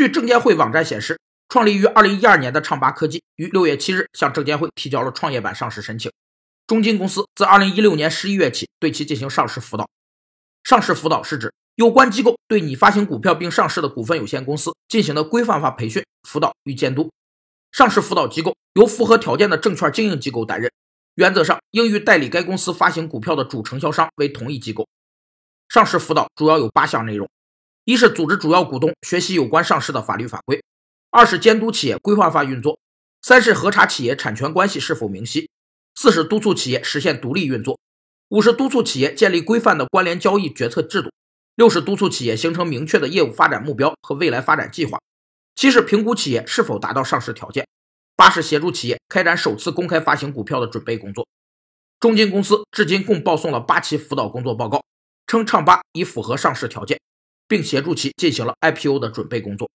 据证监会网站显示，创立于2012年的畅吧科技于6月7日向证监会提交了创业板上市申请。中金公司自2016年11月起对其进行上市辅导。上市辅导是指有关机构对拟发行股票并上市的股份有限公司进行的规范化培训、辅导与监督。上市辅导机构由符合条件的证券经营机构担任，原则上应与代理该公司发行股票的主承销商为同一机构。上市辅导主要有八项内容：一是组织主要股东学习有关上市的法律法规；二是监督企业规范化运作；三是核查企业产权关系是否明晰；四是督促企业实现独立运作；五是督促企业建立规范的关联交易决策制度；六是督促企业形成明确的业务发展目标和未来发展计划。七是评估企业是否达到上市条件，八是协助企业开展首次公开发行股票的准备工作。中金公司至今共报送了八期辅导工作报告，称唱吧已符合上市条件，并协助其进行了 IPO 的准备工作。